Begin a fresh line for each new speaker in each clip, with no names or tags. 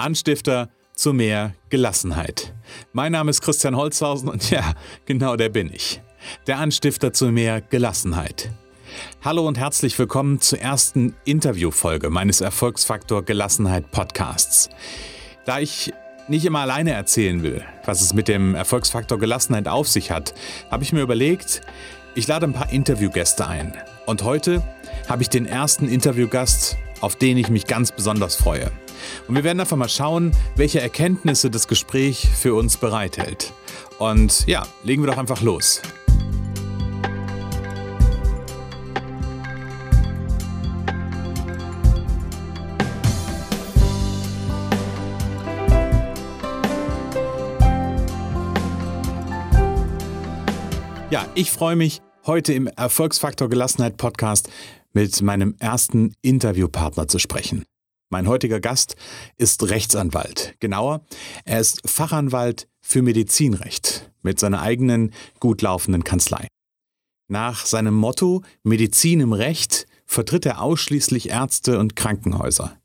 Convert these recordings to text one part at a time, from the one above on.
Anstifter zu mehr Gelassenheit. Mein Name ist Christian Holzhausen und ja, genau der bin ich. Der Anstifter zu mehr Gelassenheit. Hallo und herzlich willkommen zur ersten Interviewfolge meines Erfolgsfaktor Gelassenheit Podcasts. Da ich nicht immer alleine erzählen will, was es mit dem Erfolgsfaktor Gelassenheit auf sich hat, habe ich mir überlegt, ich lade ein paar Interviewgäste ein. Und heute habe ich den ersten Interviewgast, auf den ich mich ganz besonders freue. Und wir werden einfach mal schauen, welche Erkenntnisse das Gespräch für uns bereithält. Und ja, legen wir doch einfach los. Ja, ich freue mich heute im Erfolgsfaktor Gelassenheit Podcast mit meinem ersten Interviewpartner zu sprechen. Mein heutiger Gast ist Rechtsanwalt. Genauer, er ist Fachanwalt für Medizinrecht mit seiner eigenen gut laufenden Kanzlei. Nach seinem Motto Medizin im Recht vertritt er ausschließlich Ärzte und Krankenhäuser.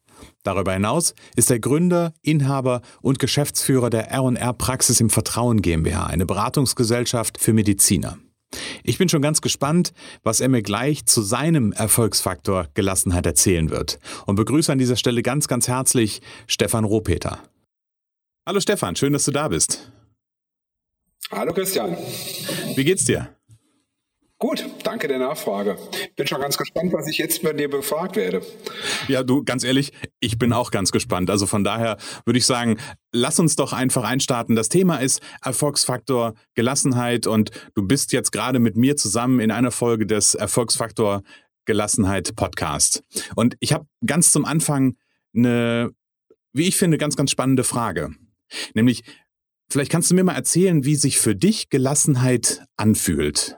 Darüber hinaus ist er Gründer, Inhaber und Geschäftsführer der R&R Praxis im Vertrauen GmbH, eine Beratungsgesellschaft für Mediziner. Ich bin schon ganz gespannt, was er mir gleich zu seinem Erfolgsfaktor Gelassenheit erzählen wird und begrüße an dieser Stelle ganz, ganz herzlich Stefan Rohpeter. Hallo Stefan, schön, dass du da bist.
Hallo Christian.
Wie geht's dir?
Gut, danke der Nachfrage. Bin schon ganz gespannt, was ich jetzt bei dir befragt werde.
Ja, du, ganz ehrlich, ich bin auch ganz gespannt. Also von daher würde ich sagen, lass uns doch einfach einstarten. Das Thema ist Erfolgsfaktor Gelassenheit und du bist jetzt gerade mit mir zusammen in einer Folge des Erfolgsfaktor Gelassenheit Podcast. Und ich habe ganz zum Anfang eine, wie ich finde, ganz, ganz spannende Frage. Nämlich, vielleicht kannst du mir mal erzählen, wie sich für dich Gelassenheit anfühlt.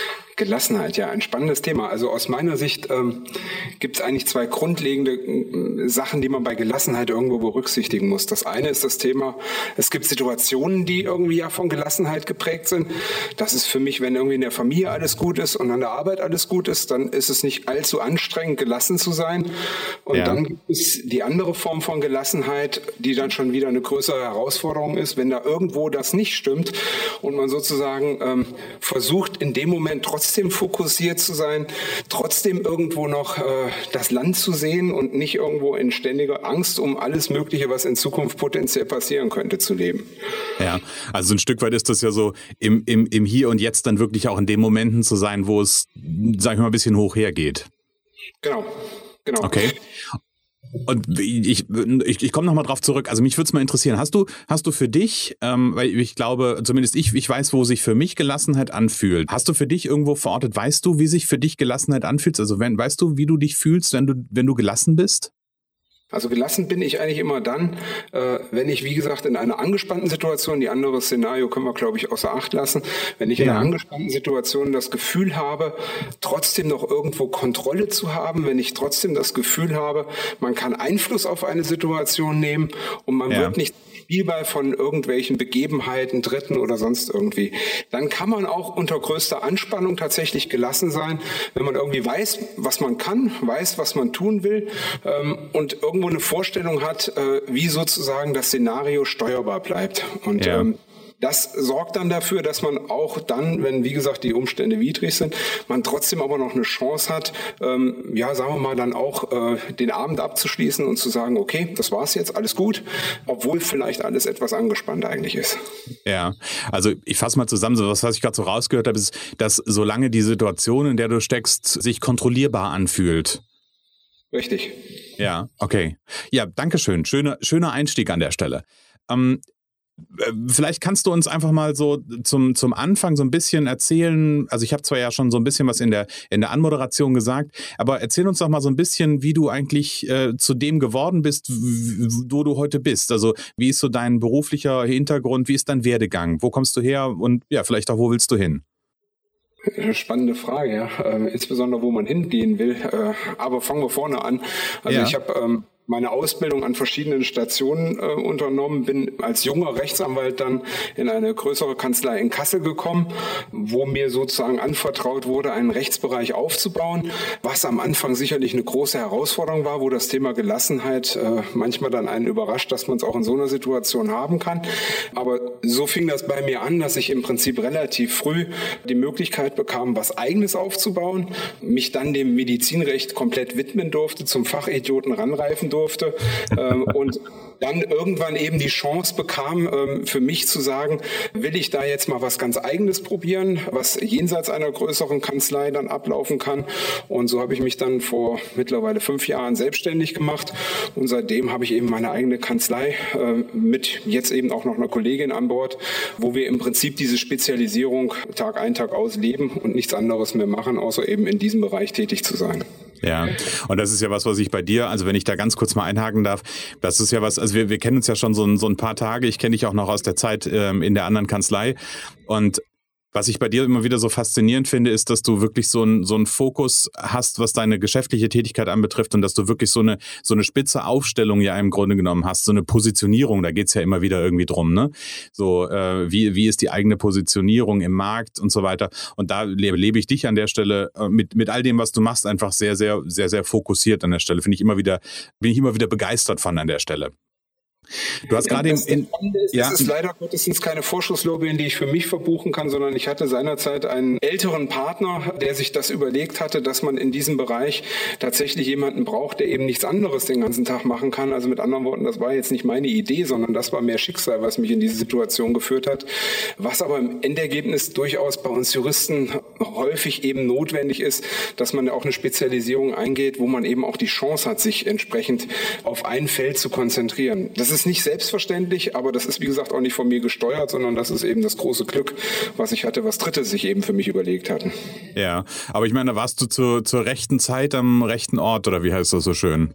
Gelassenheit, ja, ein spannendes Thema. Also aus meiner Sicht ähm, gibt es eigentlich zwei grundlegende äh, Sachen, die man bei Gelassenheit irgendwo berücksichtigen muss. Das eine ist das Thema, es gibt Situationen, die irgendwie ja von Gelassenheit geprägt sind. Das ist für mich, wenn irgendwie in der Familie alles gut ist und an der Arbeit alles gut ist, dann ist es nicht allzu anstrengend, gelassen zu sein. Und ja. dann gibt es die andere Form von Gelassenheit, die dann schon wieder eine größere Herausforderung ist, wenn da irgendwo das nicht stimmt und man sozusagen ähm, versucht, in dem Moment trotzdem trotzdem fokussiert zu sein, trotzdem irgendwo noch äh, das Land zu sehen und nicht irgendwo in ständiger Angst um alles Mögliche, was in Zukunft potenziell passieren könnte, zu leben.
Ja, also ein Stück weit ist das ja so, im, im, im Hier und Jetzt dann wirklich auch in den Momenten zu sein, wo es, sag ich mal, ein bisschen hoch hergeht.
Genau. Genau.
Okay. Und ich, ich, ich komme nochmal drauf zurück. Also mich würde es mal interessieren. Hast du, hast du für dich, ähm, weil ich glaube, zumindest ich, ich weiß, wo sich für mich Gelassenheit anfühlt. Hast du für dich irgendwo verortet, weißt du, wie sich für dich Gelassenheit anfühlt? Also wenn, weißt du, wie du dich fühlst, wenn du, wenn du gelassen bist?
Also gelassen bin ich eigentlich immer dann, äh, wenn ich, wie gesagt, in einer angespannten Situation, die andere Szenario können wir, glaube ich, außer Acht lassen, wenn ich ja. in einer angespannten Situation das Gefühl habe, trotzdem noch irgendwo Kontrolle zu haben, wenn ich trotzdem das Gefühl habe, man kann Einfluss auf eine Situation nehmen und man ja. wird nicht Spielball von irgendwelchen Begebenheiten, Dritten oder sonst irgendwie. Dann kann man auch unter größter Anspannung tatsächlich gelassen sein, wenn man irgendwie weiß, was man kann, weiß, was man tun will ähm, und irgendwo eine Vorstellung hat, äh, wie sozusagen das Szenario steuerbar bleibt. Und ja. ähm, das sorgt dann dafür, dass man auch dann, wenn wie gesagt die Umstände widrig sind, man trotzdem aber noch eine Chance hat, ähm, ja, sagen wir mal, dann auch äh, den Abend abzuschließen und zu sagen, okay, das war's jetzt, alles gut, obwohl vielleicht alles etwas angespannt eigentlich ist.
Ja, also ich fasse mal zusammen, so was, was ich gerade so rausgehört habe, ist, dass solange die Situation, in der du steckst, sich kontrollierbar anfühlt.
Richtig.
Ja, okay. Ja, danke schön. Schöner, schöner Einstieg an der Stelle. Ähm, äh, vielleicht kannst du uns einfach mal so zum, zum Anfang so ein bisschen erzählen. Also ich habe zwar ja schon so ein bisschen was in der, in der Anmoderation gesagt, aber erzähl uns doch mal so ein bisschen, wie du eigentlich äh, zu dem geworden bist, wo du heute bist. Also wie ist so dein beruflicher Hintergrund, wie ist dein Werdegang, wo kommst du her und ja, vielleicht auch, wo willst du hin?
Spannende Frage, ja. Äh, insbesondere, wo man hingehen will. Äh, aber fangen wir vorne an. Also ja. ich habe ähm, meine Ausbildung an verschiedenen Stationen äh, unternommen, bin als junger Rechtsanwalt dann in eine größere Kanzlei in Kassel gekommen, wo mir sozusagen anvertraut wurde, einen Rechtsbereich aufzubauen, was am Anfang sicherlich eine große Herausforderung war, wo das Thema Gelassenheit äh, manchmal dann einen überrascht, dass man es auch in so einer Situation haben kann. Aber so fing das bei mir an, dass ich im Prinzip relativ früh die Möglichkeit bekam, was eigenes aufzubauen, mich dann dem Medizinrecht komplett widmen durfte, zum Fachidioten ranreifen durfte ähm, und dann irgendwann eben die Chance bekam, ähm, für mich zu sagen, will ich da jetzt mal was ganz eigenes probieren, was jenseits einer größeren Kanzlei dann ablaufen kann. Und so habe ich mich dann vor mittlerweile fünf Jahren selbstständig gemacht. Und seitdem habe ich eben meine eigene Kanzlei äh, mit jetzt eben auch noch einer Kollegin an Bord, wo wir im Prinzip diese Spezialisierung Tag ein, Tag aus leben und nichts anderes mehr machen, außer eben in diesem Bereich tätig zu sein.
Ja, und das ist ja was, was ich bei dir, also wenn ich da ganz kurz mal einhaken darf, das ist ja was, also wir, wir kennen uns ja schon so ein, so ein paar Tage, ich kenne dich auch noch aus der Zeit ähm, in der anderen Kanzlei. Und was ich bei dir immer wieder so faszinierend finde, ist, dass du wirklich so einen so einen Fokus hast, was deine geschäftliche Tätigkeit anbetrifft und dass du wirklich so eine, so eine spitze Aufstellung ja im Grunde genommen hast, so eine Positionierung, da geht's ja immer wieder irgendwie drum, ne? So, äh, wie, wie ist die eigene Positionierung im Markt und so weiter. Und da lebe, lebe ich dich an der Stelle äh, mit, mit all dem, was du machst, einfach sehr, sehr, sehr, sehr fokussiert an der Stelle. Finde ich immer wieder, bin ich immer wieder begeistert von an der Stelle.
Du hast gerade in, in ist, ja. Es ist leider Gottes keine Vorschusslobby, die ich für mich verbuchen kann, sondern ich hatte seinerzeit einen älteren Partner, der sich das überlegt hatte, dass man in diesem Bereich tatsächlich jemanden braucht, der eben nichts anderes den ganzen Tag machen kann. Also mit anderen Worten, das war jetzt nicht meine Idee, sondern das war mehr Schicksal, was mich in diese Situation geführt hat. Was aber im Endergebnis durchaus bei uns Juristen häufig eben notwendig ist, dass man auch eine Spezialisierung eingeht, wo man eben auch die Chance hat, sich entsprechend auf ein Feld zu konzentrieren. Das ist nicht selbstverständlich, aber das ist, wie gesagt, auch nicht von mir gesteuert, sondern das ist eben das große Glück, was ich hatte, was Dritte sich eben für mich überlegt hatten.
Ja, aber ich meine, warst du zu, zur rechten Zeit am rechten Ort oder wie heißt das so schön?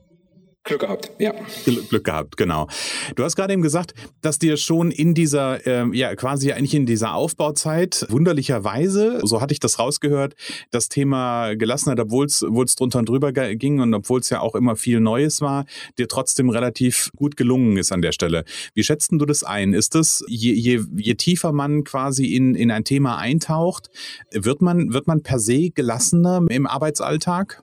Glück gehabt, ja.
Glück gehabt, genau. Du hast gerade eben gesagt, dass dir schon in dieser, ähm, ja, quasi eigentlich in dieser Aufbauzeit wunderlicherweise, so hatte ich das rausgehört, das Thema Gelassenheit, obwohl es drunter und drüber ging und obwohl es ja auch immer viel Neues war, dir trotzdem relativ gut gelungen ist an der Stelle. Wie schätzt du das ein? Ist das, je, je, je tiefer man quasi in, in ein Thema eintaucht, wird man, wird man per se gelassener im Arbeitsalltag?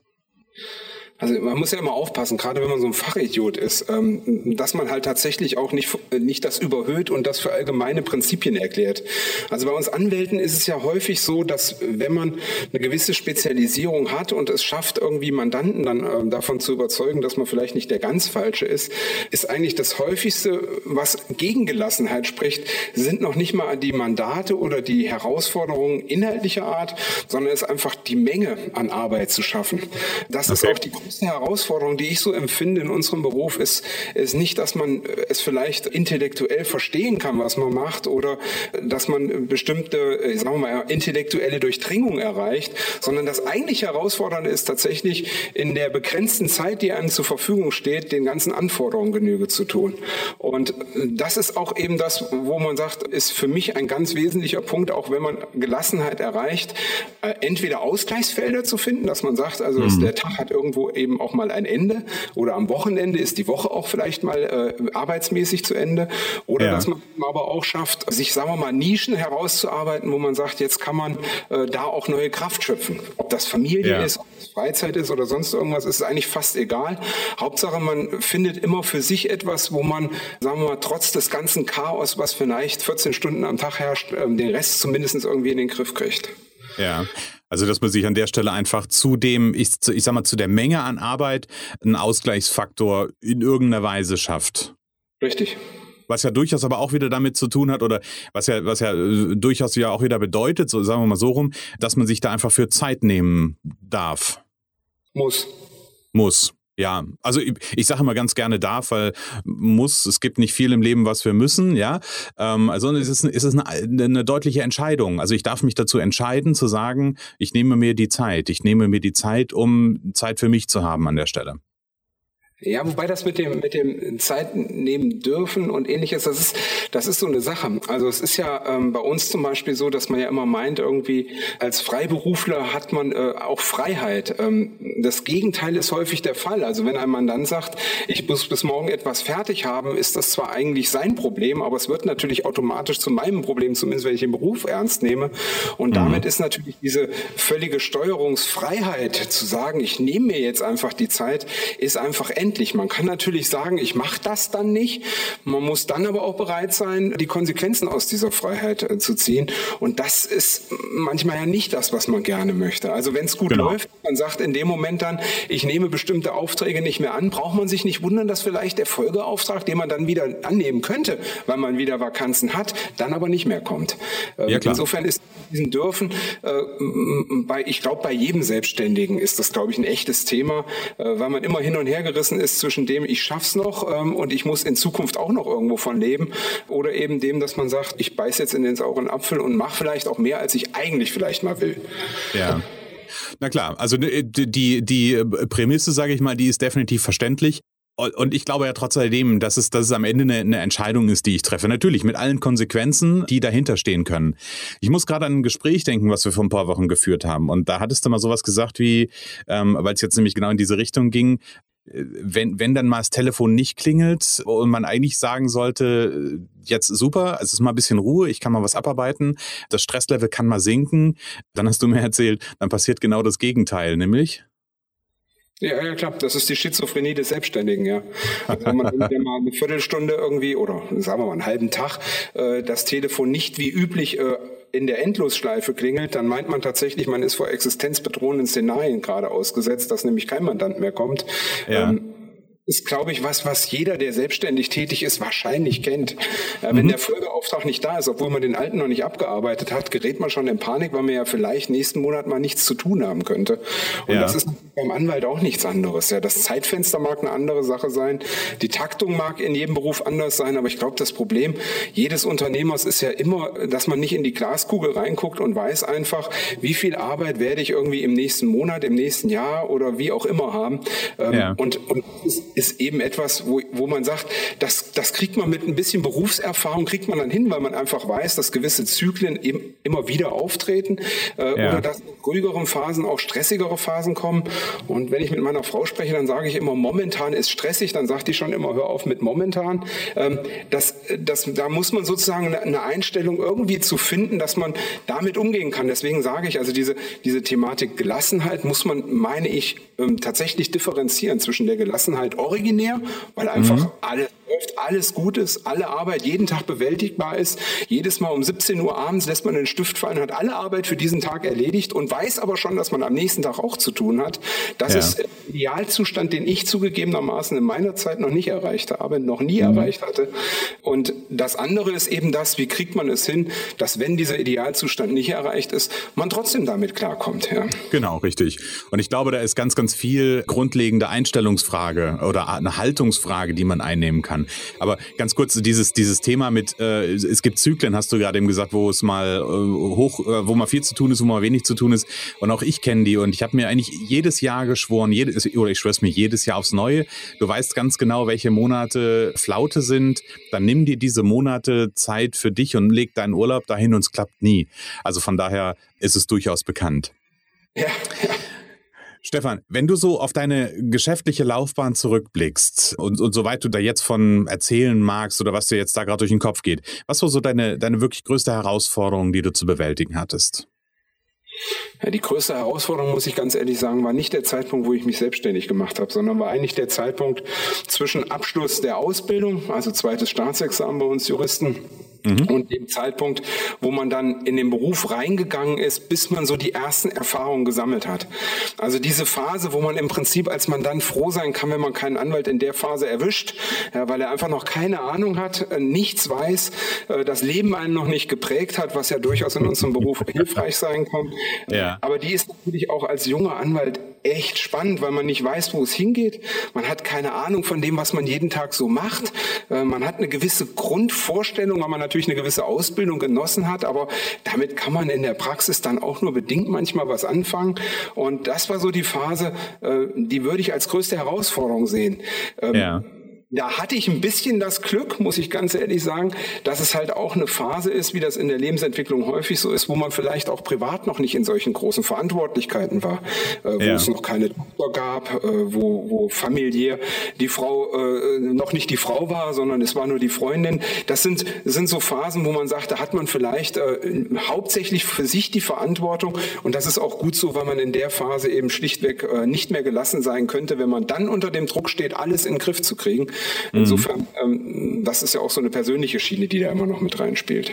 Also man muss ja immer aufpassen, gerade wenn man so ein Fachidiot ist, ähm, dass man halt tatsächlich auch nicht, nicht das überhöht und das für allgemeine Prinzipien erklärt. Also bei uns Anwälten ist es ja häufig so, dass wenn man eine gewisse Spezialisierung hat und es schafft, irgendwie Mandanten dann ähm, davon zu überzeugen, dass man vielleicht nicht der ganz Falsche ist, ist eigentlich das häufigste, was gegen Gelassenheit spricht, sind noch nicht mal die Mandate oder die Herausforderungen inhaltlicher Art, sondern es ist einfach die Menge an Arbeit zu schaffen. Das okay. ist auch die größte Herausforderung, die ich so empfinde in unserem Beruf, ist, ist nicht, dass man es vielleicht intellektuell verstehen kann, was man macht, oder dass man bestimmte, äh, sagen wir mal, intellektuelle Durchdringung erreicht, sondern das eigentlich Herausfordernde ist tatsächlich in der begrenzten Zeit, die einem zur Verfügung steht, den ganzen Anforderungen Genüge zu tun. Und das ist auch eben das, wo man sagt, ist für mich ein ganz wesentlicher Punkt, auch wenn man Gelassenheit erreicht, äh, entweder Ausgleichsfelder zu finden, dass man sagt, also mhm. der Tag hat irgendwo eben auch mal ein Ende oder am Wochenende ist die Woche auch vielleicht mal äh, arbeitsmäßig zu Ende oder ja. dass man aber auch schafft, sich, sagen wir mal, Nischen herauszuarbeiten, wo man sagt, jetzt kann man äh, da auch neue Kraft schöpfen. Ob das Familie ja. ist, ob das Freizeit ist oder sonst irgendwas, ist eigentlich fast egal. Hauptsache, man findet immer für sich etwas, wo man, sagen wir mal, trotz des ganzen Chaos, was vielleicht 14 Stunden am Tag herrscht, äh, den Rest zumindest irgendwie in den Griff kriegt.
Ja, also dass man sich an der Stelle einfach zu dem, ich, ich sag mal, zu der Menge an Arbeit einen Ausgleichsfaktor in irgendeiner Weise schafft.
Richtig.
Was ja durchaus aber auch wieder damit zu tun hat oder was ja, was ja äh, durchaus ja auch wieder bedeutet, so sagen wir mal so rum, dass man sich da einfach für Zeit nehmen darf.
Muss.
Muss. Ja, also ich, ich sage immer ganz gerne darf, weil muss, es gibt nicht viel im Leben, was wir müssen, ja. Ähm, also es ist, es ist eine, eine deutliche Entscheidung. Also ich darf mich dazu entscheiden, zu sagen, ich nehme mir die Zeit. Ich nehme mir die Zeit, um Zeit für mich zu haben an der Stelle.
Ja, wobei das mit dem, mit dem Zeit nehmen dürfen und ähnliches, das ist, das ist so eine Sache. Also es ist ja ähm, bei uns zum Beispiel so, dass man ja immer meint, irgendwie als Freiberufler hat man äh, auch Freiheit. Ähm, das Gegenteil ist häufig der Fall. Also wenn ein Mandant sagt, ich muss bis morgen etwas fertig haben, ist das zwar eigentlich sein Problem, aber es wird natürlich automatisch zu meinem Problem, zumindest wenn ich den Beruf ernst nehme. Und mhm. damit ist natürlich diese völlige Steuerungsfreiheit zu sagen, ich nehme mir jetzt einfach die Zeit, ist einfach endlich verständlich. Man kann natürlich sagen, ich mache das dann nicht. Man muss dann aber auch bereit sein, die Konsequenzen aus dieser Freiheit äh, zu ziehen. Und das ist manchmal ja nicht das, was man gerne möchte. Also wenn es gut genau. läuft, man sagt in dem Moment dann, ich nehme bestimmte Aufträge nicht mehr an, braucht man sich nicht wundern, dass vielleicht der Folgeauftrag, den man dann wieder annehmen könnte, weil man wieder Vakanzen hat, dann aber nicht mehr kommt. Ähm, ja, Insofern ist diesen Dürfen, äh, bei, ich glaube, bei jedem Selbstständigen ist das, glaube ich, ein echtes Thema, äh, weil man immer hin und her gerissen ist zwischen dem, ich schaff's noch ähm, und ich muss in Zukunft auch noch irgendwo von leben oder eben dem, dass man sagt, ich beiß jetzt in den sauren Apfel und mache vielleicht auch mehr, als ich eigentlich vielleicht mal will.
Ja. Na klar, also äh, die, die Prämisse, sage ich mal, die ist definitiv verständlich. Und ich glaube ja trotzdem, dass es, dass es am Ende eine, eine Entscheidung ist, die ich treffe. Natürlich mit allen Konsequenzen, die dahinter stehen können. Ich muss gerade an ein Gespräch denken, was wir vor ein paar Wochen geführt haben. Und da hattest du mal sowas gesagt wie, ähm, weil es jetzt nämlich genau in diese Richtung ging, wenn, wenn dann mal das Telefon nicht klingelt und man eigentlich sagen sollte, jetzt super, es ist mal ein bisschen Ruhe, ich kann mal was abarbeiten, das Stresslevel kann mal sinken, dann hast du mir erzählt, dann passiert genau das Gegenteil, nämlich?
Ja, ja, klar, das ist die Schizophrenie des Selbstständigen, ja. Also wenn man dann mal eine Viertelstunde irgendwie oder sagen wir mal einen halben Tag äh, das Telefon nicht wie üblich äh, in der Endlosschleife klingelt, dann meint man tatsächlich, man ist vor existenzbedrohenden Szenarien gerade ausgesetzt, dass nämlich kein Mandant mehr kommt. Ja. Ähm, ist, glaube ich, was, was jeder, der selbstständig tätig ist, wahrscheinlich kennt. Äh, mhm. Wenn der Folgeauftrag nicht da ist, obwohl man den alten noch nicht abgearbeitet hat, gerät man schon in Panik, weil man ja vielleicht nächsten Monat mal nichts zu tun haben könnte. Und ja. das ist beim Anwalt auch nichts anderes. Ja, das Zeitfenster mag eine andere Sache sein. Die Taktung mag in jedem Beruf anders sein. Aber ich glaube, das Problem jedes Unternehmers ist ja immer, dass man nicht in die Glaskugel reinguckt und weiß einfach, wie viel Arbeit werde ich irgendwie im nächsten Monat, im nächsten Jahr oder wie auch immer haben. Ähm, ja. Und, und ist eben etwas, wo, wo man sagt, das, das kriegt man mit ein bisschen Berufserfahrung, kriegt man dann hin, weil man einfach weiß, dass gewisse Zyklen eben immer wieder auftreten äh, ja. oder dass in ruhigeren Phasen auch stressigere Phasen kommen. Und wenn ich mit meiner Frau spreche, dann sage ich immer, momentan ist stressig, dann sagt die schon immer, hör auf mit momentan. Ähm, das, das, da muss man sozusagen eine, Einstellung irgendwie zu finden, dass man damit umgehen kann. Deswegen sage ich, also diese, diese Thematik Gelassenheit muss man, meine ich, ähm, tatsächlich differenzieren zwischen der Gelassenheit originär, weil einfach mhm. alles läuft, alles gut ist, alle Arbeit jeden Tag bewältigbar ist. Jedes Mal um 17 Uhr abends lässt man den Stift fallen, hat alle Arbeit für diesen Tag erledigt und weiß aber schon, dass man am nächsten Tag auch zu tun hat. Das ja. ist Idealzustand, den ich zugegebenermaßen in meiner Zeit noch nicht erreicht habe, noch nie mhm. erreicht hatte. Und das andere ist eben das, wie kriegt man es hin, dass wenn dieser Idealzustand nicht erreicht ist, man trotzdem damit klarkommt. Ja.
Genau, richtig. Und ich glaube, da ist ganz, ganz viel grundlegende Einstellungsfrage oder eine Haltungsfrage, die man einnehmen kann kann. Aber ganz kurz, dieses, dieses Thema mit, äh, es gibt Zyklen, hast du gerade eben gesagt, wo es mal äh, hoch, äh, wo mal viel zu tun ist, wo mal wenig zu tun ist. Und auch ich kenne die und ich habe mir eigentlich jedes Jahr geschworen, jedes, oder ich schwöre es mir jedes Jahr aufs Neue. Du weißt ganz genau, welche Monate Flaute sind. Dann nimm dir diese Monate Zeit für dich und leg deinen Urlaub dahin und es klappt nie. Also von daher ist es durchaus bekannt. Ja. Stefan, wenn du so auf deine geschäftliche Laufbahn zurückblickst und, und soweit du da jetzt von erzählen magst oder was dir jetzt da gerade durch den Kopf geht, was war so deine, deine wirklich größte Herausforderung, die du zu bewältigen hattest?
Ja, die größte Herausforderung, muss ich ganz ehrlich sagen, war nicht der Zeitpunkt, wo ich mich selbstständig gemacht habe, sondern war eigentlich der Zeitpunkt zwischen Abschluss der Ausbildung, also zweites Staatsexamen bei uns Juristen, mhm. und dem Zeitpunkt, wo man dann in den Beruf reingegangen ist, bis man so die ersten Erfahrungen gesammelt hat. Also diese Phase, wo man im Prinzip als Mandant froh sein kann, wenn man keinen Anwalt in der Phase erwischt, ja, weil er einfach noch keine Ahnung hat, äh, nichts weiß, äh, das Leben einen noch nicht geprägt hat, was ja durchaus in unserem Beruf hilfreich sein kann. Ja. Aber die ist natürlich auch als junger Anwalt echt spannend, weil man nicht weiß, wo es hingeht. Man hat keine Ahnung von dem, was man jeden Tag so macht. Äh, man hat eine gewisse Grundvorstellung, weil man natürlich eine gewisse Ausbildung genossen hat, aber damit kann man in der Praxis dann auch nur bedingt manchmal was anfangen. Und das war so die Phase, äh, die würde ich als größte Herausforderung sehen. Ähm, ja da hatte ich ein bisschen das Glück, muss ich ganz ehrlich sagen, dass es halt auch eine Phase ist, wie das in der Lebensentwicklung häufig so ist, wo man vielleicht auch privat noch nicht in solchen großen Verantwortlichkeiten war, äh, wo ja. es noch keine Tochter gab, äh, wo, wo familiär die Frau äh, noch nicht die Frau war, sondern es war nur die Freundin. Das sind, sind so Phasen, wo man sagt, da hat man vielleicht äh, hauptsächlich für sich die Verantwortung und das ist auch gut so, weil man in der Phase eben schlichtweg äh, nicht mehr gelassen sein könnte, wenn man dann unter dem Druck steht, alles in den Griff zu kriegen. Insofern, ähm, das ist ja auch so eine persönliche Schiene, die da immer noch mit reinspielt.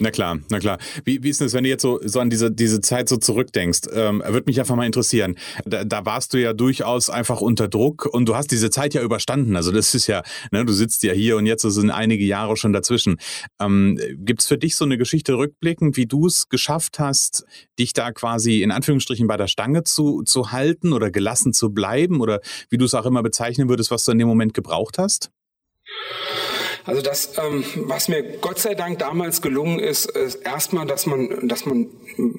Na klar, na klar. Wie, wie ist es, wenn du jetzt so, so an diese, diese Zeit so zurückdenkst? Ähm, würde mich einfach mal interessieren. Da, da warst du ja durchaus einfach unter Druck und du hast diese Zeit ja überstanden. Also das ist ja, ne, du sitzt ja hier und jetzt sind einige Jahre schon dazwischen. Ähm, Gibt es für dich so eine Geschichte rückblickend, wie du es geschafft hast, dich da quasi in Anführungsstrichen bei der Stange zu, zu halten oder gelassen zu bleiben oder wie du es auch immer bezeichnen würdest, was du in dem Moment gebraucht hast?
Also das, ähm, was mir Gott sei Dank damals gelungen ist, ist erstmal, dass man, dass man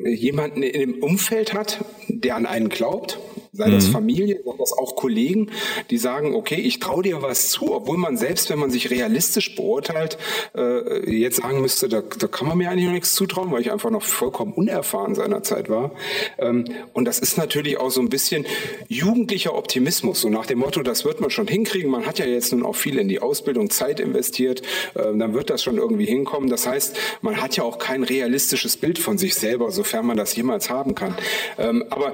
jemanden in dem Umfeld hat, der an einen glaubt, sei das mhm. Familie, sei das auch Kollegen, die sagen, okay, ich traue dir was zu, obwohl man selbst, wenn man sich realistisch beurteilt, äh, jetzt sagen müsste, da, da kann man mir eigentlich noch nichts zutrauen, weil ich einfach noch vollkommen unerfahren seinerzeit war. Ähm, und das ist natürlich auch so ein bisschen jugendlicher Optimismus, so nach dem Motto, das wird man schon hinkriegen. Man hat ja jetzt nun auch viel in die Ausbildung Zeit investiert, äh, dann wird das schon irgendwie hinkommen. Das heißt, man hat ja auch kein realistisches Bild von sich selber, sofern man das jemals haben kann. Ähm, aber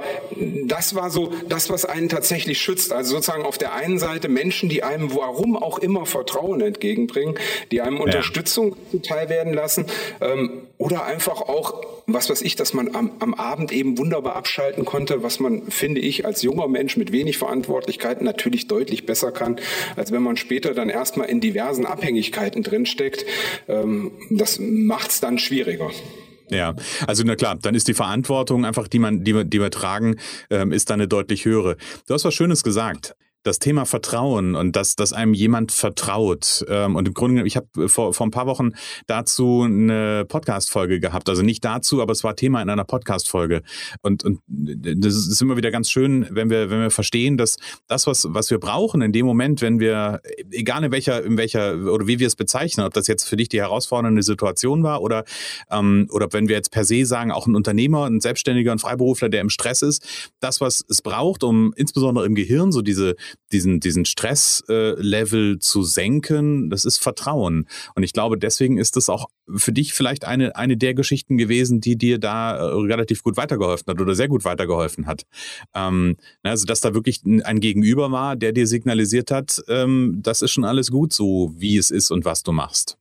das war so das, was einen tatsächlich schützt. Also sozusagen auf der einen Seite Menschen, die einem warum auch immer Vertrauen entgegenbringen, die einem Unterstützung zuteil werden lassen ähm, oder einfach auch, was weiß ich, dass man am, am Abend eben wunderbar abschalten konnte, was man, finde ich, als junger Mensch mit wenig Verantwortlichkeiten natürlich deutlich besser kann, als wenn man später dann erstmal in diversen Abhängigkeiten drinsteckt. Ähm, das macht es dann schwieriger.
Ja, also na klar, dann ist die Verantwortung einfach, die man, die wir, die wir tragen, ähm, ist dann eine deutlich höhere. Du hast was Schönes gesagt das Thema Vertrauen und dass, dass einem jemand vertraut. Ähm, und im Grunde, ich habe vor, vor ein paar Wochen dazu eine Podcast-Folge gehabt. Also nicht dazu, aber es war Thema in einer Podcast-Folge. Und, und das ist immer wieder ganz schön, wenn wir, wenn wir verstehen, dass das, was, was wir brauchen in dem Moment, wenn wir, egal in welcher, in welcher oder wie wir es bezeichnen, ob das jetzt für dich die herausfordernde Situation war oder, ähm, oder wenn wir jetzt per se sagen, auch ein Unternehmer, ein Selbstständiger, ein Freiberufler, der im Stress ist, das, was es braucht, um insbesondere im Gehirn so diese diesen, diesen Stresslevel äh, zu senken, das ist Vertrauen. Und ich glaube, deswegen ist das auch für dich vielleicht eine, eine der Geschichten gewesen, die dir da äh, relativ gut weitergeholfen hat oder sehr gut weitergeholfen hat. Ähm, also, dass da wirklich ein Gegenüber war, der dir signalisiert hat, ähm, das ist schon alles gut so, wie es ist und was du machst.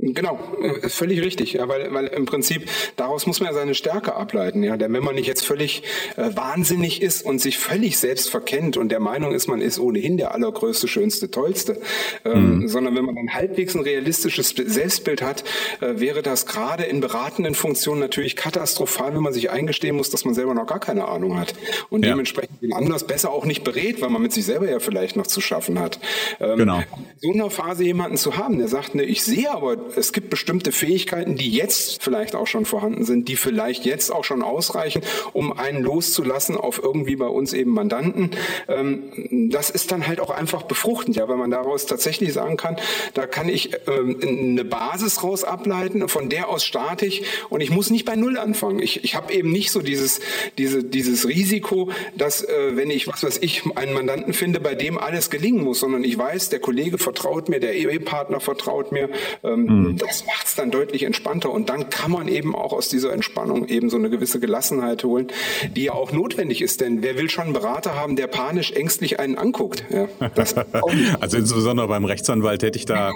Genau, äh, völlig richtig, ja, weil, weil im Prinzip daraus muss man ja seine Stärke ableiten, ja. Denn wenn man nicht jetzt völlig äh, wahnsinnig ist und sich völlig selbst verkennt und der Meinung ist, man ist ohnehin der allergrößte, schönste, tollste, ähm, mhm. sondern wenn man ein halbwegs ein realistisches Selbstbild hat, äh, wäre das gerade in beratenden Funktionen natürlich katastrophal, wenn man sich eingestehen muss, dass man selber noch gar keine Ahnung hat und ja. dementsprechend den anders besser auch nicht berät, weil man mit sich selber ja vielleicht noch zu schaffen hat. Ähm, genau. So einer Phase jemanden zu haben, der sagt, ne, ich sehe aber es gibt bestimmte Fähigkeiten, die jetzt vielleicht auch schon vorhanden sind, die vielleicht jetzt auch schon ausreichen, um einen loszulassen auf irgendwie bei uns eben Mandanten. Ähm, das ist dann halt auch einfach befruchtend, ja, weil man daraus tatsächlich sagen kann, da kann ich ähm, eine Basis raus ableiten, von der aus starte ich und ich muss nicht bei Null anfangen. Ich, ich habe eben nicht so dieses, diese, dieses Risiko, dass äh, wenn ich, was weiß ich, einen Mandanten finde, bei dem alles gelingen muss, sondern ich weiß, der Kollege vertraut mir, der Ehepartner vertraut mir, ähm, mhm. Mhm. Das macht es dann deutlich entspannter und dann kann man eben auch aus dieser Entspannung eben so eine gewisse Gelassenheit holen, die ja auch notwendig ist. Denn wer will schon einen Berater haben, der panisch ängstlich einen anguckt? Ja,
also insbesondere beim Rechtsanwalt hätte ich da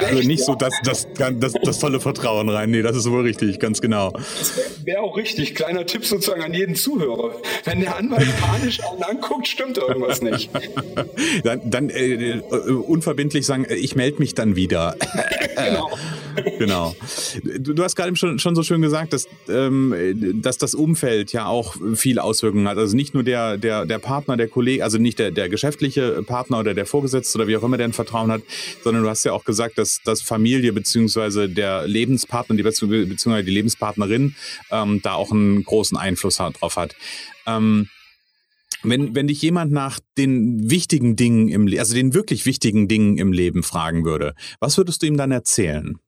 also nicht so das, das, das, das tolle Vertrauen rein. Nee, das ist wohl richtig, ganz genau. Das
wäre wär auch richtig. Kleiner Tipp sozusagen an jeden Zuhörer. Wenn der Anwalt panisch einen anguckt, stimmt irgendwas nicht.
dann dann äh, äh unverbindlich sagen, ich melde mich dann wieder. genau. genau. Du, du, hast gerade schon, schon so schön gesagt, dass, ähm, dass das Umfeld ja auch viel Auswirkungen hat. Also nicht nur der, der, der Partner, der Kollege, also nicht der, der geschäftliche Partner oder der Vorgesetzte oder wie auch immer der ein Vertrauen hat, sondern du hast ja auch gesagt, dass, dass Familie beziehungsweise der Lebenspartner, die, beziehungsweise die Lebenspartnerin ähm, da auch einen großen Einfluss hat, drauf hat. Ähm, wenn, wenn dich jemand nach den wichtigen Dingen im Leben, also den wirklich wichtigen Dingen im Leben fragen würde, was würdest du ihm dann erzählen?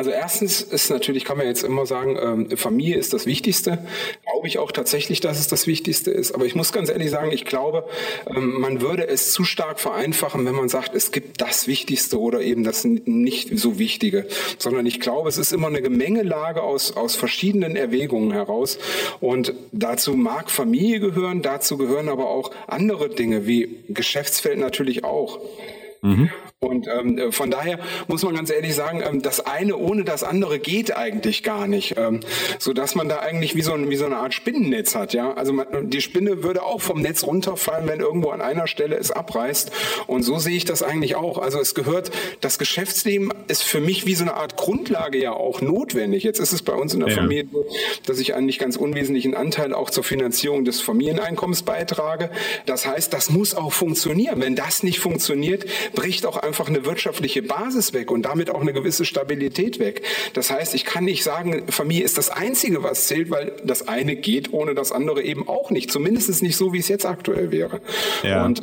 Also erstens ist natürlich, kann man jetzt immer sagen, ähm, Familie ist das Wichtigste. Glaube ich auch tatsächlich, dass es das Wichtigste ist. Aber ich muss ganz ehrlich sagen, ich glaube, ähm, man würde es zu stark vereinfachen, wenn man sagt, es gibt das Wichtigste oder eben das nicht so Wichtige. Sondern ich glaube, es ist immer eine Gemengelage aus, aus verschiedenen Erwägungen heraus. Und dazu mag Familie gehören, dazu gehören aber auch andere Dinge, wie Geschäftsfeld natürlich auch. Mhm. Und ähm, von daher muss man ganz ehrlich sagen, ähm, das eine ohne das andere geht eigentlich gar nicht, ähm, so dass man da eigentlich wie so, ein, wie so eine Art Spinnennetz hat. Ja, also man, die Spinne würde auch vom Netz runterfallen, wenn irgendwo an einer Stelle es abreißt. Und so sehe ich das eigentlich auch. Also es gehört, das Geschäftsleben ist für mich wie so eine Art Grundlage ja auch notwendig. Jetzt ist es bei uns in der ja. Familie dass ich eigentlich ganz unwesentlichen Anteil auch zur Finanzierung des Familieneinkommens beitrage. Das heißt, das muss auch funktionieren. Wenn das nicht funktioniert, bricht auch einfach eine wirtschaftliche Basis weg und damit auch eine gewisse Stabilität weg. Das heißt, ich kann nicht sagen, Familie ist das Einzige, was zählt, weil das eine geht ohne das andere eben auch nicht. Zumindest nicht so, wie es jetzt aktuell wäre. Ja. Und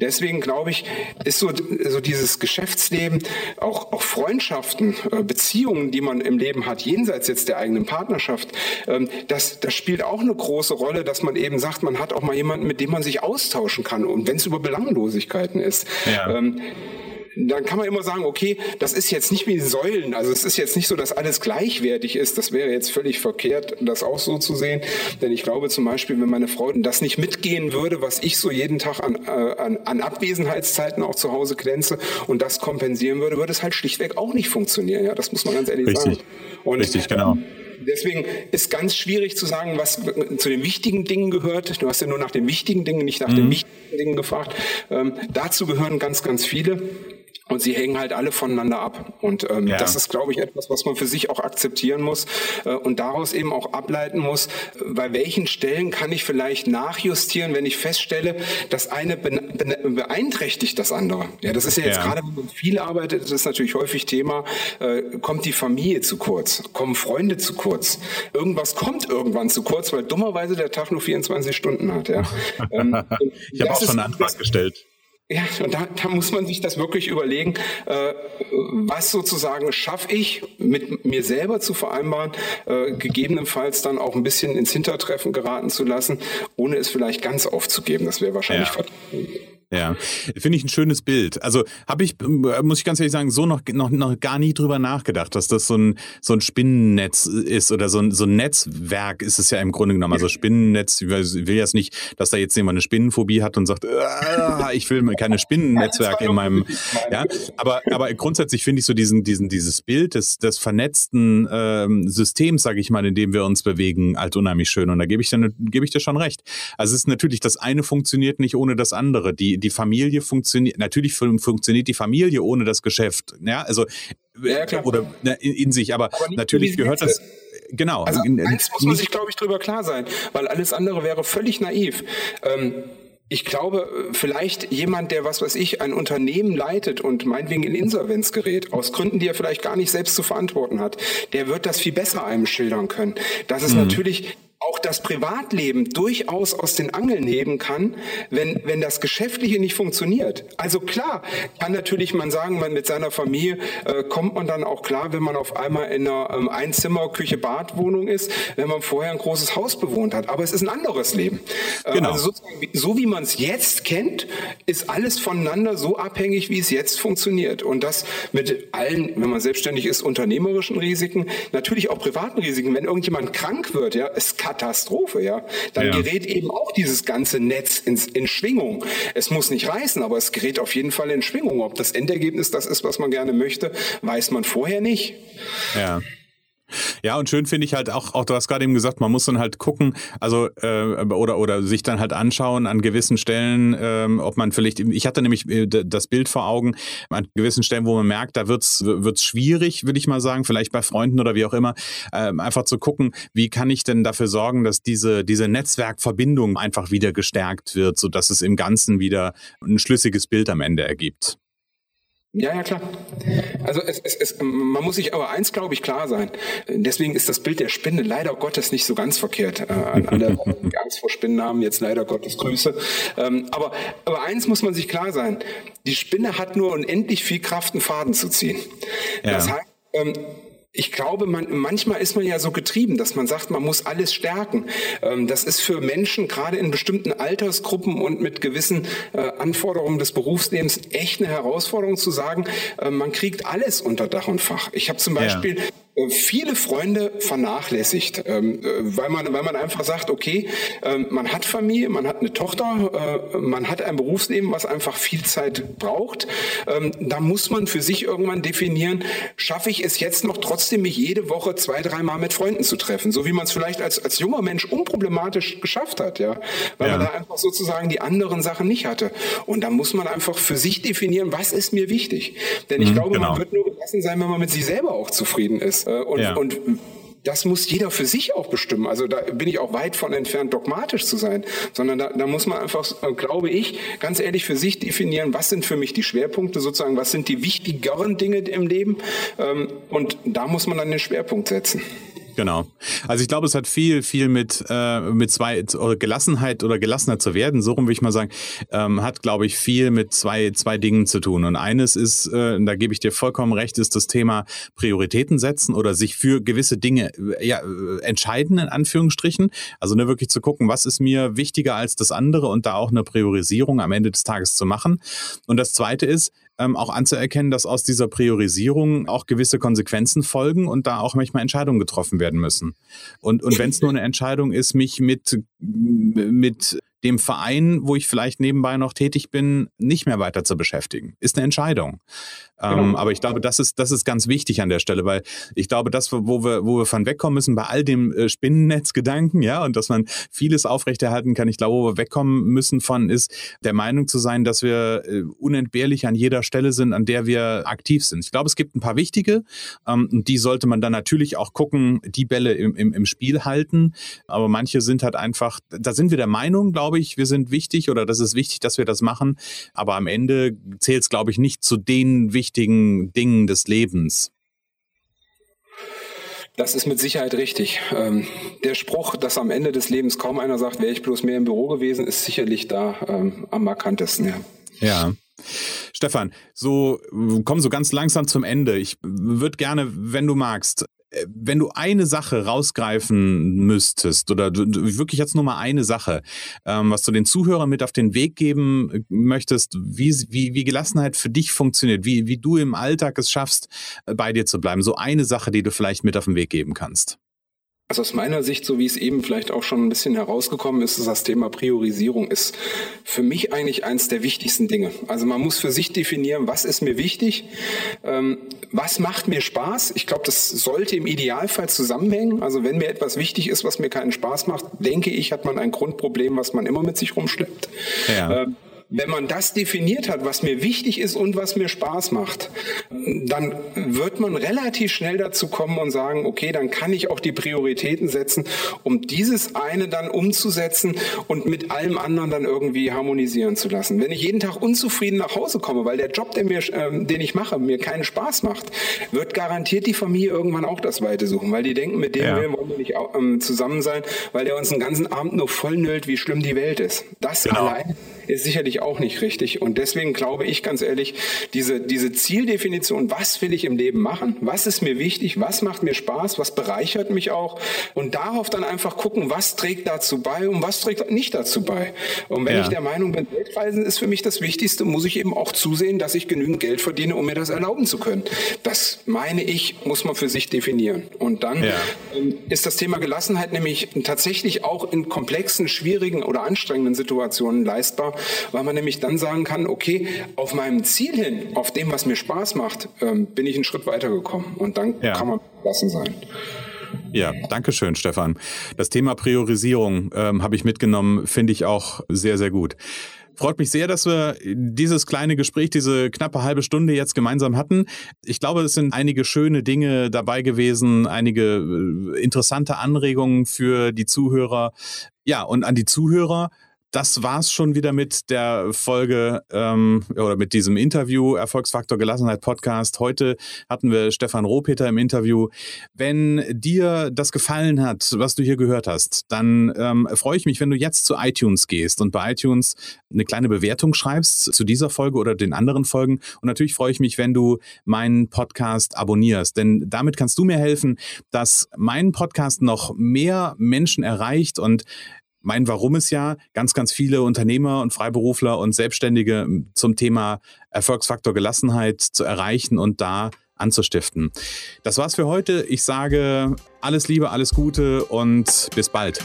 Deswegen glaube ich, ist so, so dieses Geschäftsleben, auch, auch Freundschaften, äh, Beziehungen, die man im Leben hat, jenseits jetzt der eigenen Partnerschaft, ähm, das, das spielt auch eine große Rolle, dass man eben sagt, man hat auch mal jemanden, mit dem man sich austauschen kann und wenn es über Belanglosigkeiten ist. Ja. Dann kann man immer sagen, okay, das ist jetzt nicht wie Säulen. Also es ist jetzt nicht so, dass alles gleichwertig ist. Das wäre jetzt völlig verkehrt, das auch so zu sehen. Denn ich glaube zum Beispiel, wenn meine Frau das nicht mitgehen würde, was ich so jeden Tag an, äh, an, an Abwesenheitszeiten auch zu Hause glänze und das kompensieren würde, würde es halt schlichtweg auch nicht funktionieren. Ja, das muss man ganz ehrlich
Richtig.
sagen.
Und, Richtig, genau.
Deswegen ist ganz schwierig zu sagen, was zu den wichtigen Dingen gehört. Du hast ja nur nach den wichtigen Dingen, nicht nach mhm. den wichtigen Dingen gefragt. Ähm, dazu gehören ganz, ganz viele. Und sie hängen halt alle voneinander ab. Und ähm, ja. das ist, glaube ich, etwas, was man für sich auch akzeptieren muss äh, und daraus eben auch ableiten muss, bei welchen Stellen kann ich vielleicht nachjustieren, wenn ich feststelle, das eine beeinträchtigt das andere. Ja, das ist ja jetzt ja. gerade, wenn man viel arbeitet, das ist natürlich häufig Thema, äh, kommt die Familie zu kurz, kommen Freunde zu kurz. Irgendwas kommt irgendwann zu kurz, weil dummerweise der Tag nur 24 Stunden hat. Ja.
Ähm, ich habe auch schon einen Antrag gestellt.
Ja, und da, da muss man sich das wirklich überlegen, äh, was sozusagen schaffe ich mit mir selber zu vereinbaren, äh, gegebenenfalls dann auch ein bisschen ins Hintertreffen geraten zu lassen, ohne es vielleicht ganz aufzugeben. Das wäre wahrscheinlich
ja. Ja, finde ich ein schönes Bild. Also habe ich, muss ich ganz ehrlich sagen, so noch, noch, noch gar nie drüber nachgedacht, dass das so ein, so ein Spinnennetz ist oder so ein, so ein Netzwerk ist es ja im Grunde genommen. Also Spinnennetz, ich will jetzt nicht, dass da jetzt jemand eine Spinnenphobie hat und sagt, ah, ich will keine Spinnennetzwerke in meinem, ja, aber, aber grundsätzlich finde ich so diesen, diesen, dieses Bild des, des vernetzten ähm, Systems, sage ich mal, in dem wir uns bewegen, halt unheimlich schön. Und da gebe ich dir, gebe ich dir schon recht. Also es ist natürlich, das eine funktioniert nicht ohne das andere. Die, die, Familie funktioniert, natürlich funktioniert die Familie ohne das Geschäft. Ja, also, ja, klar. oder ne, in, in, sich, aber, aber natürlich gehört das, genau.
Also eins muss man sich, glaube ich, drüber klar sein, weil alles andere wäre völlig naiv. Ähm, ich glaube, vielleicht jemand, der, was weiß ich, ein Unternehmen leitet und meinetwegen in Insolvenz gerät, aus Gründen, die er vielleicht gar nicht selbst zu verantworten hat, der wird das viel besser einem schildern können. Das ist mhm. natürlich auch das Privatleben durchaus aus den Angeln heben kann, wenn, wenn das Geschäftliche nicht funktioniert. Also klar, kann natürlich man sagen, man mit seiner Familie äh, kommt man dann auch klar, wenn man auf einmal in einer ähm, Einzimmer, Küche, Badwohnung ist, wenn man vorher ein großes Haus bewohnt hat. Aber es ist ein anderes Leben. Äh, genau. Also so wie man es jetzt kennt, ist alles voneinander so abhängig, wie es jetzt funktioniert. Und das mit allen, wenn man selbstständig ist, unternehmerischen Risiken, natürlich auch privaten Risiken. Wenn irgendjemand krank wird, ja, es kann Katastrophe, ja. Dann ja. gerät eben auch dieses ganze Netz ins, in Schwingung. Es muss nicht reißen, aber es gerät auf jeden Fall in Schwingung. Ob das Endergebnis das ist, was man gerne möchte, weiß man vorher nicht.
Ja. Ja, und schön finde ich halt auch, auch du hast gerade eben gesagt, man muss dann halt gucken, also äh, oder oder sich dann halt anschauen an gewissen Stellen, ähm, ob man vielleicht, ich hatte nämlich äh, das Bild vor Augen, an gewissen Stellen, wo man merkt, da wird's wird's schwierig, würde ich mal sagen, vielleicht bei Freunden oder wie auch immer, äh, einfach zu gucken, wie kann ich denn dafür sorgen, dass diese diese Netzwerkverbindung einfach wieder gestärkt wird, so dass es im Ganzen wieder ein schlüssiges Bild am Ende ergibt.
Ja, ja, klar. Also es, es, es, man muss sich aber eins, glaube ich, klar sein. Deswegen ist das Bild der Spinne leider Gottes nicht so ganz verkehrt. Äh, an alle, die Angst vor Spinnen haben, jetzt leider Gottes Grüße. Ähm, aber, aber eins muss man sich klar sein. Die Spinne hat nur unendlich viel Kraft, einen Faden zu ziehen. Ja. Das heißt, ähm, ich glaube, man, manchmal ist man ja so getrieben, dass man sagt, man muss alles stärken. Ähm, das ist für Menschen gerade in bestimmten Altersgruppen und mit gewissen äh, Anforderungen des Berufslebens echt eine Herausforderung zu sagen, äh, man kriegt alles unter Dach und Fach. Ich habe zum Beispiel ja viele Freunde vernachlässigt, ähm, weil man, weil man einfach sagt, okay, ähm, man hat Familie, man hat eine Tochter, man hat ein Berufsleben, was einfach viel Zeit braucht. da muss man für sich irgendwann definieren, schaffe ich es jetzt noch trotzdem trotzdem mich jede Woche zwei, dreimal mit Freunden zu treffen, so wie man es vielleicht als, als junger Mensch unproblematisch geschafft hat, ja, weil ja. man da einfach sozusagen die anderen Sachen nicht hatte. Und da muss man einfach für sich definieren, was ist mir wichtig. Denn ich mhm, glaube, genau. man wird nur gelassen sein, wenn man mit sich selber auch zufrieden ist. Äh, und, ja. und das muss jeder für sich auch bestimmen. Also da bin ich auch weit von entfernt, dogmatisch zu sein, sondern da, da muss man einfach, äh, glaube ich, ganz ehrlich für sich definieren, was sind für mich die Schwerpunkte sozusagen, was sind die wichtigeren Dinge im Leben ähm, und da muss man dann den Schwerpunkt setzen.
Genau. Also ich glaube, es hat viel, viel mit, äh, mit zwei, oder Gelassenheit oder gelassener zu werden, so rum will ich mal sagen, ähm, hat, glaube ich, viel mit zwei, zwei Dingen zu tun. Und eines ist, äh, da gebe ich dir vollkommen recht, ist das Thema Prioritäten setzen oder sich für gewisse Dinge äh, ja, äh, entscheiden, in Anführungsstrichen. Also ne, wirklich zu gucken, was ist mir wichtiger als das andere und da auch eine Priorisierung am Ende des Tages zu machen. Und das zweite ist, ähm, auch anzuerkennen, dass aus dieser Priorisierung auch gewisse Konsequenzen folgen und da auch manchmal Entscheidungen getroffen werden müssen. Und, und wenn es nur eine Entscheidung ist, mich mit, mit dem Verein, wo ich vielleicht nebenbei noch tätig bin, nicht mehr weiter zu beschäftigen. Ist eine Entscheidung. Ähm, genau. Ähm, aber ich glaube, das ist, das ist ganz wichtig an der Stelle, weil ich glaube, das, wo wir, wo wir von wegkommen müssen, bei all dem äh, Spinnennetzgedanken, ja, und dass man vieles aufrechterhalten kann, ich glaube, wo wir wegkommen müssen von, ist der Meinung zu sein, dass wir äh, unentbehrlich an jeder Stelle sind, an der wir aktiv sind. Ich glaube, es gibt ein paar wichtige, ähm, und die sollte man dann natürlich auch gucken, die Bälle im, im, im Spiel halten. Aber manche sind halt einfach, da sind wir der Meinung, glaube ich, wir sind wichtig oder das ist wichtig, dass wir das machen. Aber am Ende zählt es, glaube ich, nicht zu den wichtigen Dingen des Lebens.
Das ist mit Sicherheit richtig. Ähm, der Spruch, dass am Ende des Lebens kaum einer sagt, wäre ich bloß mehr im Büro gewesen, ist sicherlich da ähm, am markantesten. Ja.
ja. Stefan, so komm so ganz langsam zum Ende. Ich würde gerne, wenn du magst, äh, wenn du eine Sache rausgreifen müsstest oder du, du, wirklich jetzt nur mal eine Sache, ähm, was du den Zuhörern mit auf den Weg geben äh, möchtest, wie, wie, wie Gelassenheit für dich funktioniert, wie, wie du im Alltag es schaffst, äh, bei dir zu bleiben. So eine Sache, die du vielleicht mit auf den Weg geben kannst.
Also aus meiner Sicht, so wie es eben vielleicht auch schon ein bisschen herausgekommen ist, ist das Thema Priorisierung ist für mich eigentlich eins der wichtigsten Dinge. Also man muss für sich definieren, was ist mir wichtig, ähm, was macht mir Spaß. Ich glaube, das sollte im Idealfall zusammenhängen. Also wenn mir etwas wichtig ist, was mir keinen Spaß macht, denke ich, hat man ein Grundproblem, was man immer mit sich rumschleppt. Ja. Ähm, wenn man das definiert hat, was mir wichtig ist und was mir Spaß macht, dann wird man relativ schnell dazu kommen und sagen, okay, dann kann ich auch die Prioritäten setzen, um dieses eine dann umzusetzen und mit allem anderen dann irgendwie harmonisieren zu lassen. Wenn ich jeden Tag unzufrieden nach Hause komme, weil der Job, der mir, äh, den ich mache, mir keinen Spaß macht, wird garantiert die Familie irgendwann auch das Weite suchen, weil die denken, mit dem ja. wollen wir nicht ähm, zusammen sein, weil der uns den ganzen Abend nur vollnüllt, wie schlimm die Welt ist. Das genau. allein ist sicherlich auch nicht richtig. Und deswegen glaube ich ganz ehrlich, diese, diese Zieldefinition, was will ich im Leben machen? Was ist mir wichtig? Was macht mir Spaß? Was bereichert mich auch? Und darauf dann einfach gucken, was trägt dazu bei und was trägt nicht dazu bei. Und wenn ja. ich der Meinung bin, Weltreisen ist für mich das Wichtigste, muss ich eben auch zusehen, dass ich genügend Geld verdiene, um mir das erlauben zu können. Das meine ich, muss man für sich definieren. Und dann ja. Ähm, ist das Thema Gelassenheit nämlich tatsächlich auch in komplexen, schwierigen oder anstrengenden Situationen leistbar, weil man nämlich dann sagen kann, okay, auf meinem Ziel hin, auf dem, was mir Spaß macht, ähm, bin ich einen Schritt weitergekommen und dann ja. kann man gelassen sein.
Ja, danke schön, Stefan. Das Thema Priorisierung ähm, habe ich mitgenommen, finde ich auch sehr, sehr gut. Freut mich sehr, dass wir dieses kleine Gespräch, diese knappe halbe Stunde jetzt gemeinsam hatten. Ich glaube, es sind einige schöne Dinge dabei gewesen, einige äh, interessante Anregungen für die Zuhörer. Ja, und an die Zuhörer, das war's schon wieder mit der Folge ähm, oder mit diesem Interview Erfolgsfaktor Gelassenheit Podcast. Heute hatten wir Stefan Rohpeter im Interview. Wenn dir das gefallen hat, was du hier gehört hast, dann ähm, freue ich mich, wenn du jetzt zu iTunes gehst und bei iTunes eine kleine Bewertung schreibst zu dieser Folge oder den anderen Folgen. Und natürlich freue ich mich, wenn du meinen Podcast abonnierst, denn damit kannst du mir helfen, dass mein Podcast noch mehr Menschen erreicht und mein Warum ist ja, ganz, ganz viele Unternehmer und Freiberufler und Selbstständige zum Thema Erfolgsfaktor Gelassenheit zu erreichen und da anzustiften. Das war's für heute. Ich sage alles Liebe, alles Gute und bis bald.